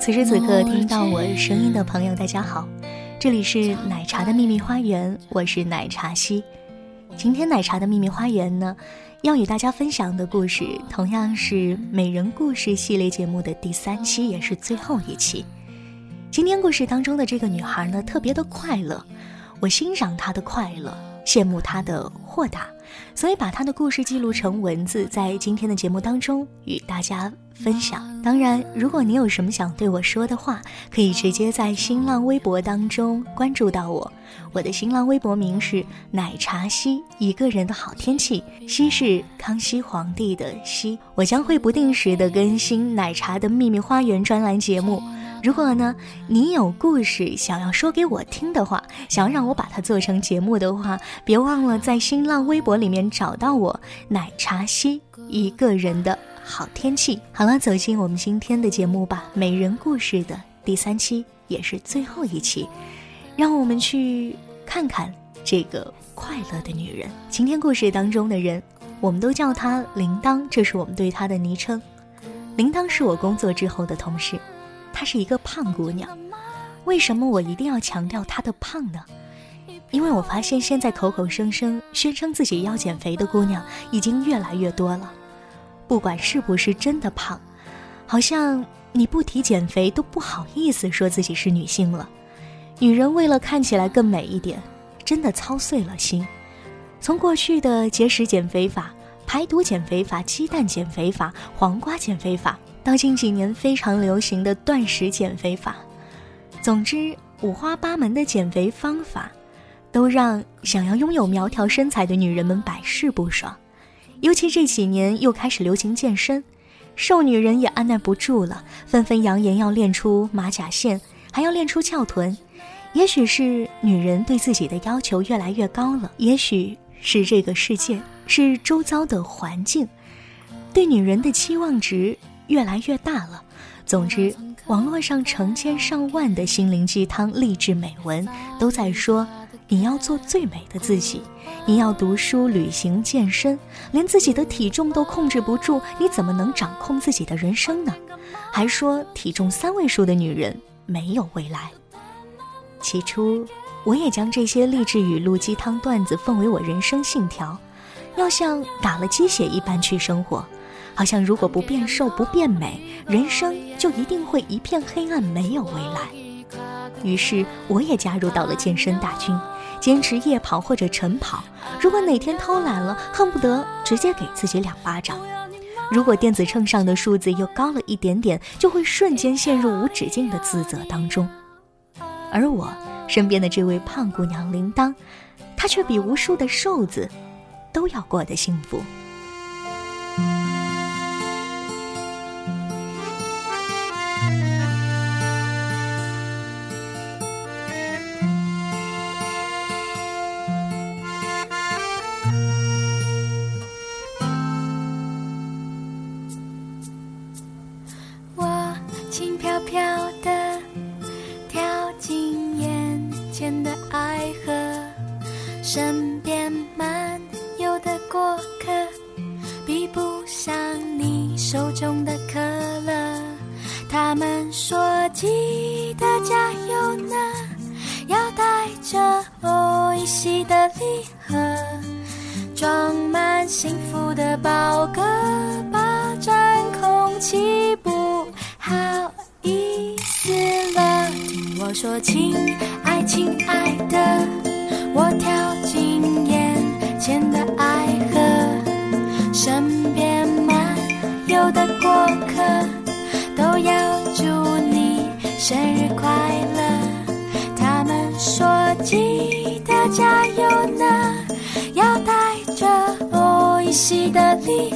此时此刻听到我声音的朋友，大家好，这里是奶茶的秘密花园，我是奶茶西。今天奶茶的秘密花园呢，要与大家分享的故事，同样是美人故事系列节目的第三期，也是最后一期。今天故事当中的这个女孩呢，特别的快乐，我欣赏她的快乐，羡慕她的豁达，所以把她的故事记录成文字，在今天的节目当中与大家。分享。当然，如果你有什么想对我说的话，可以直接在新浪微博当中关注到我。我的新浪微博名是奶茶西，一个人的好天气。西是康熙皇帝的西。我将会不定时的更新奶茶的秘密花园专栏节目。如果呢，你有故事想要说给我听的话，想要让我把它做成节目的话，别忘了在新浪微博里面找到我，奶茶西，一个人的。好天气，好了，走进我们今天的节目吧。美人故事的第三期，也是最后一期，让我们去看看这个快乐的女人。今天故事当中的人，我们都叫她铃铛，这是我们对她的昵称。铃铛是我工作之后的同事，她是一个胖姑娘。为什么我一定要强调她的胖呢？因为我发现现在口口声声宣称自己要减肥的姑娘已经越来越多了。不管是不是真的胖，好像你不提减肥都不好意思说自己是女性了。女人为了看起来更美一点，真的操碎了心。从过去的节食减肥法、排毒减肥法、鸡蛋减肥法、黄瓜减肥法，到近几年非常流行的断食减肥法，总之五花八门的减肥方法，都让想要拥有苗条身材的女人们百试不爽。尤其这几年又开始流行健身，瘦女人也按耐不住了，纷纷扬言要练出马甲线，还要练出翘臀。也许是女人对自己的要求越来越高了，也许是这个世界，是周遭的环境，对女人的期望值越来越大了。总之，网络上成千上万的心灵鸡汤、励志美文都在说。你要做最美的自己，你要读书、旅行、健身，连自己的体重都控制不住，你怎么能掌控自己的人生呢？还说体重三位数的女人没有未来。起初，我也将这些励志语录、鸡汤段子奉为我人生信条，要像打了鸡血一般去生活，好像如果不变瘦、不变美，人生就一定会一片黑暗，没有未来。于是，我也加入到了健身大军。坚持夜跑或者晨跑，如果哪天偷懒了，恨不得直接给自己两巴掌。如果电子秤上的数字又高了一点点，就会瞬间陷入无止境的自责当中。而我身边的这位胖姑娘铃铛，她却比无数的瘦子都要过得幸福。说记得加油呢，要带着我一起的礼盒，装满幸福的包裹，霸占空气，不好意思了。听我说，亲爱亲爱的，我跳进眼前的爱河，身边漫游的过客都要。祝你生日快乐。他们说记得加油呢，要带着我一起的礼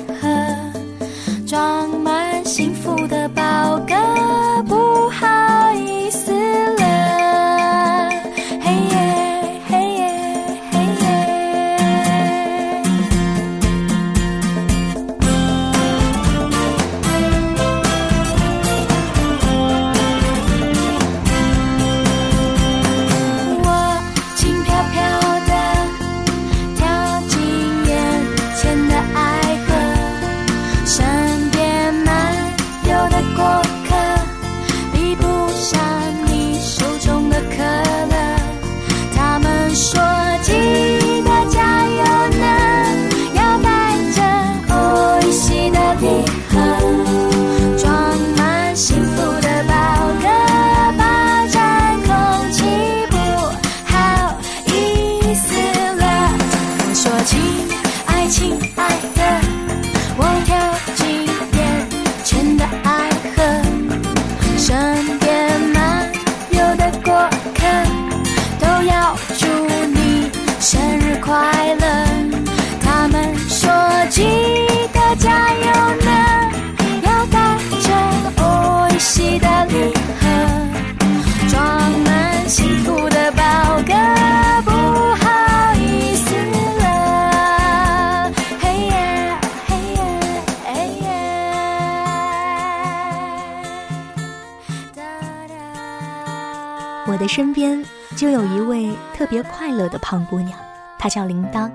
身边就有一位特别快乐的胖姑娘，她叫铃铛，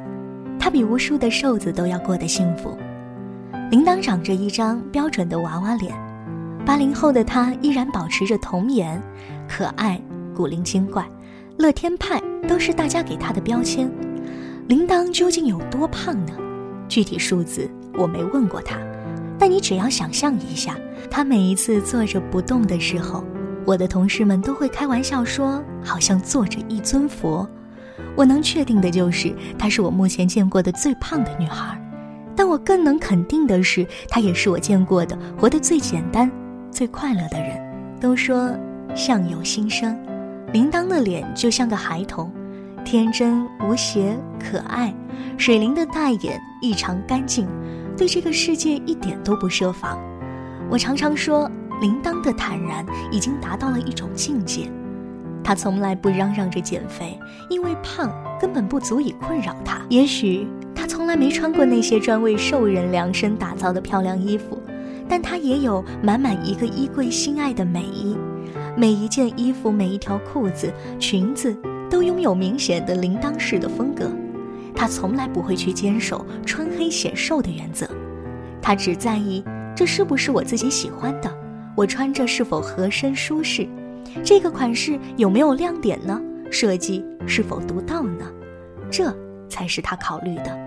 她比无数的瘦子都要过得幸福。铃铛长着一张标准的娃娃脸，八零后的她依然保持着童颜，可爱、古灵精怪、乐天派都是大家给她的标签。铃铛究竟有多胖呢？具体数字我没问过她，但你只要想象一下，她每一次坐着不动的时候，我的同事们都会开玩笑说，好像坐着一尊佛。我能确定的就是，她是我目前见过的最胖的女孩。但我更能肯定的是，她也是我见过的活得最简单、最快乐的人。都说相由心生，铃铛的脸就像个孩童，天真无邪、可爱，水灵的大眼异常干净，对这个世界一点都不设防。我常常说，铃铛的坦然已经达到了一种境界。她从来不嚷嚷着减肥，因为胖根本不足以困扰她。也许她从来没穿过那些专为瘦人量身打造的漂亮衣服，但她也有满满一个衣柜心爱的美衣。每一件衣服、每一条裤子、裙子都拥有明显的铃铛式的风格。她从来不会去坚守穿黑显瘦的原则，她只在意这是不是我自己喜欢的，我穿着是否合身舒适。这个款式有没有亮点呢？设计是否独到呢？这才是他考虑的。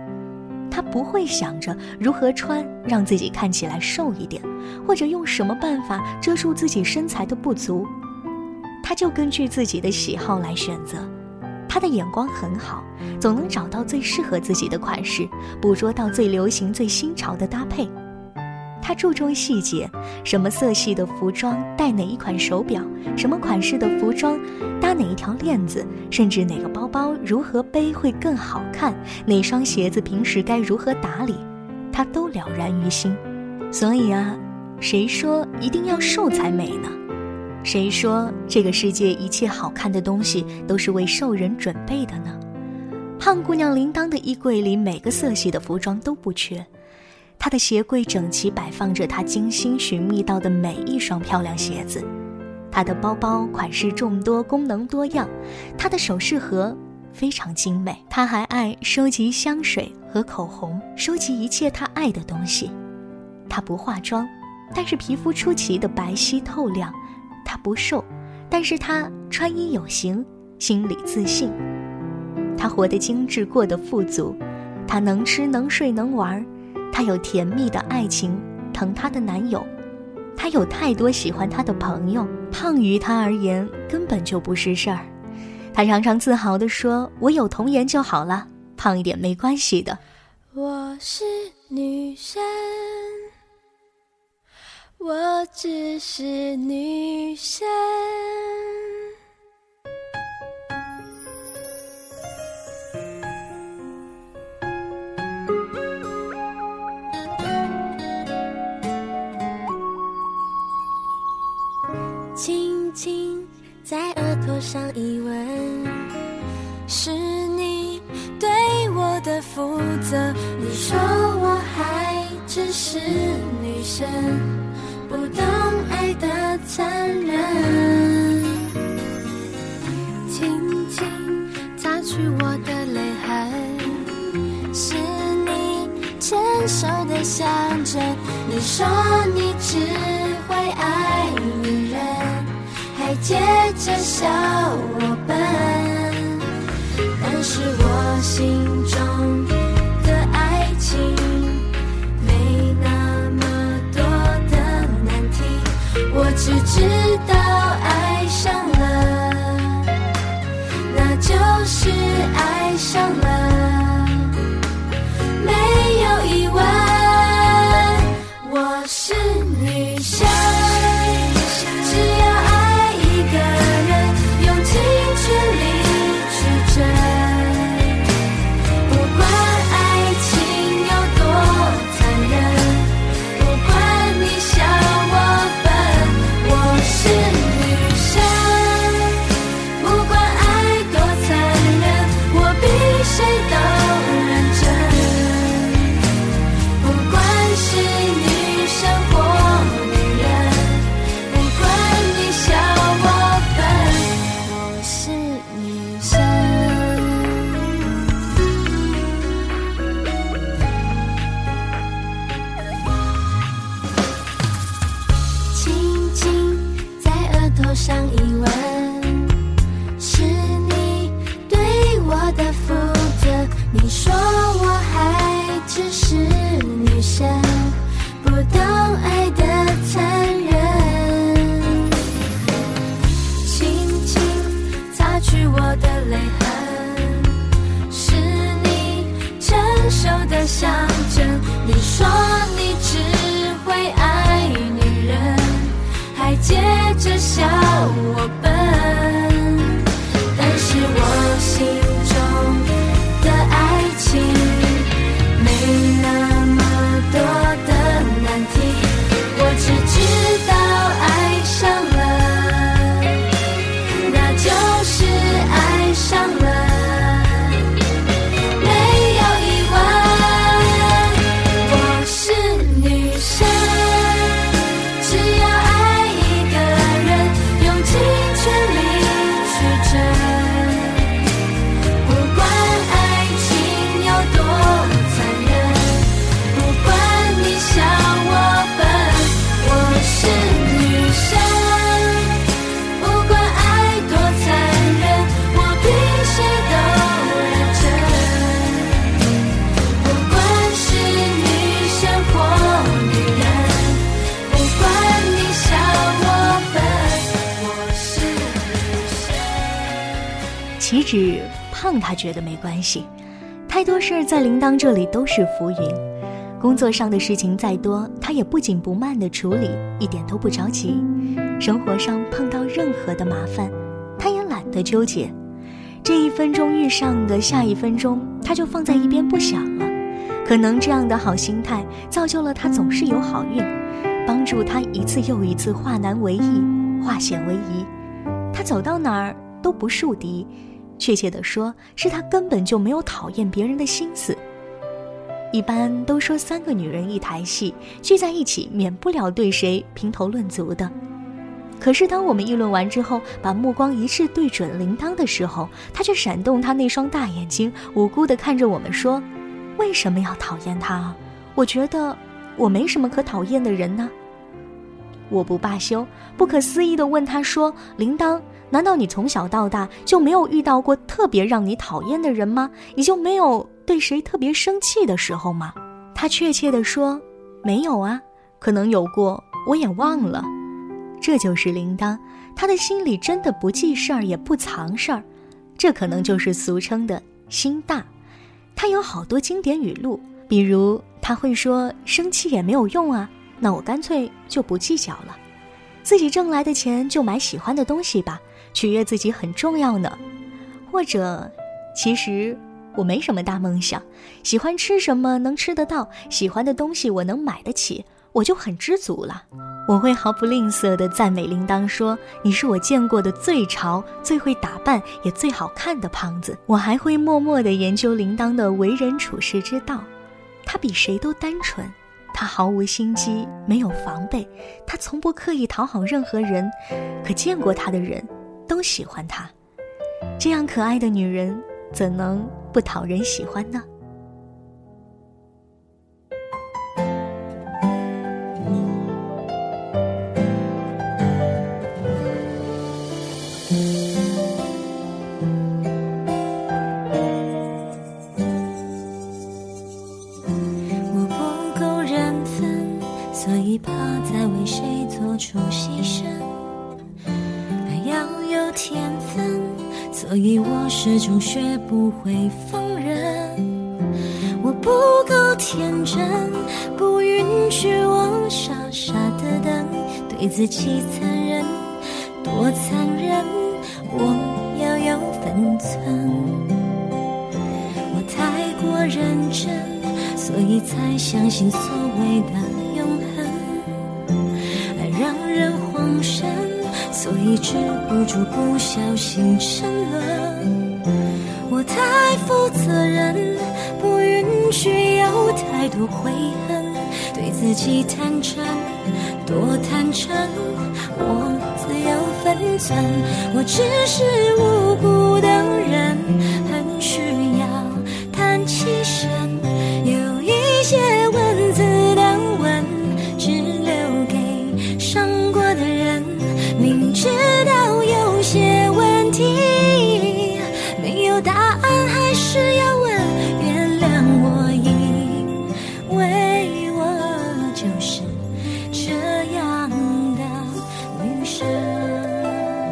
他不会想着如何穿让自己看起来瘦一点，或者用什么办法遮住自己身材的不足。他就根据自己的喜好来选择。他的眼光很好，总能找到最适合自己的款式，捕捉到最流行、最新潮的搭配。他注重细节，什么色系的服装戴哪一款手表，什么款式的服装搭哪一条链子，甚至哪个包包如何背会更好看，哪双鞋子平时该如何打理，他都了然于心。所以啊，谁说一定要瘦才美呢？谁说这个世界一切好看的东西都是为瘦人准备的呢？胖姑娘铃铛的衣柜里每个色系的服装都不缺。她的鞋柜整齐摆放着她精心寻觅到的每一双漂亮鞋子，她的包包款式众多，功能多样，她的首饰盒非常精美。她还爱收集香水和口红，收集一切她爱的东西。她不化妆，但是皮肤出奇的白皙透亮。她不瘦，但是她穿衣有型，心里自信。她活得精致，过得富足。她能吃能睡能玩。她有甜蜜的爱情，疼她的男友，她有太多喜欢她的朋友，胖于她而言根本就不是事儿。她常常自豪地说：“我有童颜就好了，胖一点没关系的。”我是女生，我只是女生。负责。你说我还只是女生，不懂爱的残忍。轻轻擦去我的泪痕，是你牵手的象征。你说你只会爱女人，还接着笑我笨，但是我心泪他觉得没关系，太多事儿在铃铛这里都是浮云。工作上的事情再多，他也不紧不慢地处理，一点都不着急。生活上碰到任何的麻烦，他也懒得纠结。这一分钟遇上的，下一分钟他就放在一边不想了。可能这样的好心态，造就了他总是有好运，帮助他一次又一次化难为易，化险为夷。他走到哪儿都不树敌，确切地说，是他根本就没有讨厌别人的心思。一般都说三个女人一台戏，聚在一起免不了对谁评头论足的。可是当我们议论完之后，把目光一致对准铃铛的时候，他却闪动他那双大眼睛，无辜地看着我们说：“为什么要讨厌他啊？我觉得我没什么可讨厌的人呢。”我不罢休，不可思议地问他说：“铃铛，难道你从小到大就没有遇到过特别让你讨厌的人吗？你就没有对谁特别生气的时候吗？”他确切地说：“没有啊，可能有过，我也忘了。”这就是铃铛，他的心里真的不记事儿，也不藏事儿，这可能就是俗称的心大。他有好多经典语录，比如他会说：“生气也没有用啊，那我干脆就不计较了，自己挣来的钱就买喜欢的东西吧，取悦自己很重要呢。”或者，其实我没什么大梦想，喜欢吃什么能吃得到，喜欢的东西我能买得起，我就很知足了。我会毫不吝啬地赞美铃铛，说你是我见过的最潮、最会打扮也最好看的胖子。我还会默默地研究铃铛的为人处事之道，他比谁都单纯，他毫无心机，没有防备，他从不刻意讨好任何人，可见过他的人都喜欢他。这样可爱的女人，怎能不讨人喜欢呢？会放任，我不够天真，不允许我傻傻的等，对自己残忍，多残忍，我要有分寸。我太过认真，所以才相信所谓的永恒，爱让人慌神。所以止不住不小心沉沦，太负责任，不允许有太多悔恨，对自己坦诚，多坦诚，我自有分寸，我只是无辜的人，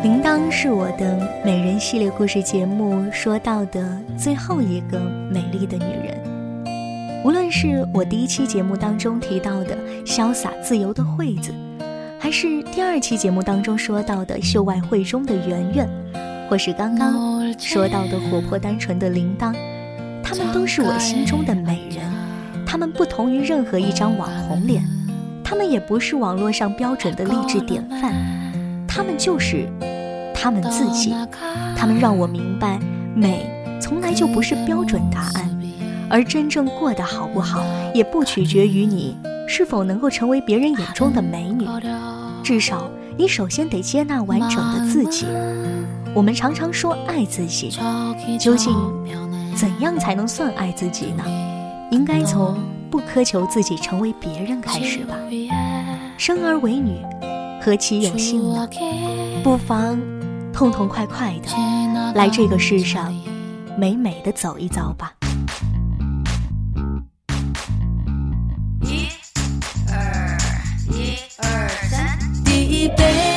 铃铛是我的美人系列故事节目说到的最后一个美丽的女人。无论是我第一期节目当中提到的潇洒自由的惠子。还是第二期节目当中说到的秀外慧中的圆圆，或是刚刚说到的活泼单纯的铃铛，她们都是我心中的美人。她们不同于任何一张网红脸，她们也不是网络上标准的励志典范，她们就是他们自己。他们让我明白，美从来就不是标准答案，而真正过得好不好，也不取决于你。是否能够成为别人眼中的美女？至少你首先得接纳完整的自己。我们常常说爱自己，究竟怎样才能算爱自己呢？应该从不苛求自己成为别人开始吧。生而为女，何其有幸呢？不妨痛痛快快的来这个世上，美美的走一遭吧。一，二，一，二，三，第一杯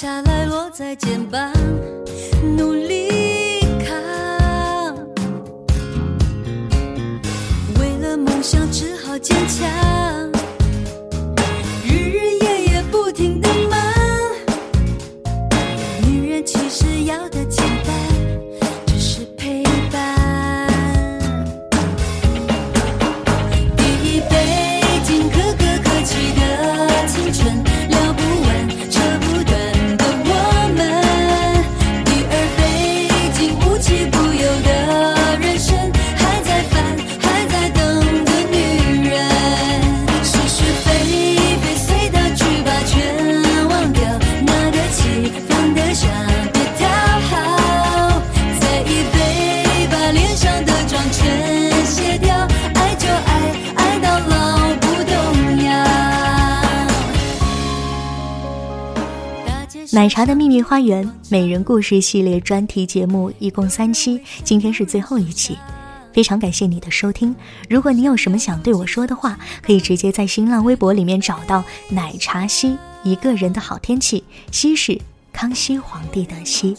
下来落在肩膀，茶的秘密花园美人故事系列专题节目一共三期，今天是最后一期，非常感谢你的收听。如果你有什么想对我说的话，可以直接在新浪微博里面找到奶茶西一个人的好天气，西是康熙皇帝的西。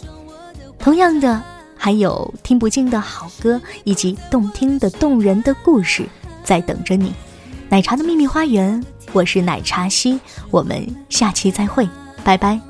同样的，还有听不尽的好歌以及动听的动人的故事在等着你。奶茶的秘密花园，我是奶茶西，我们下期再会，拜拜。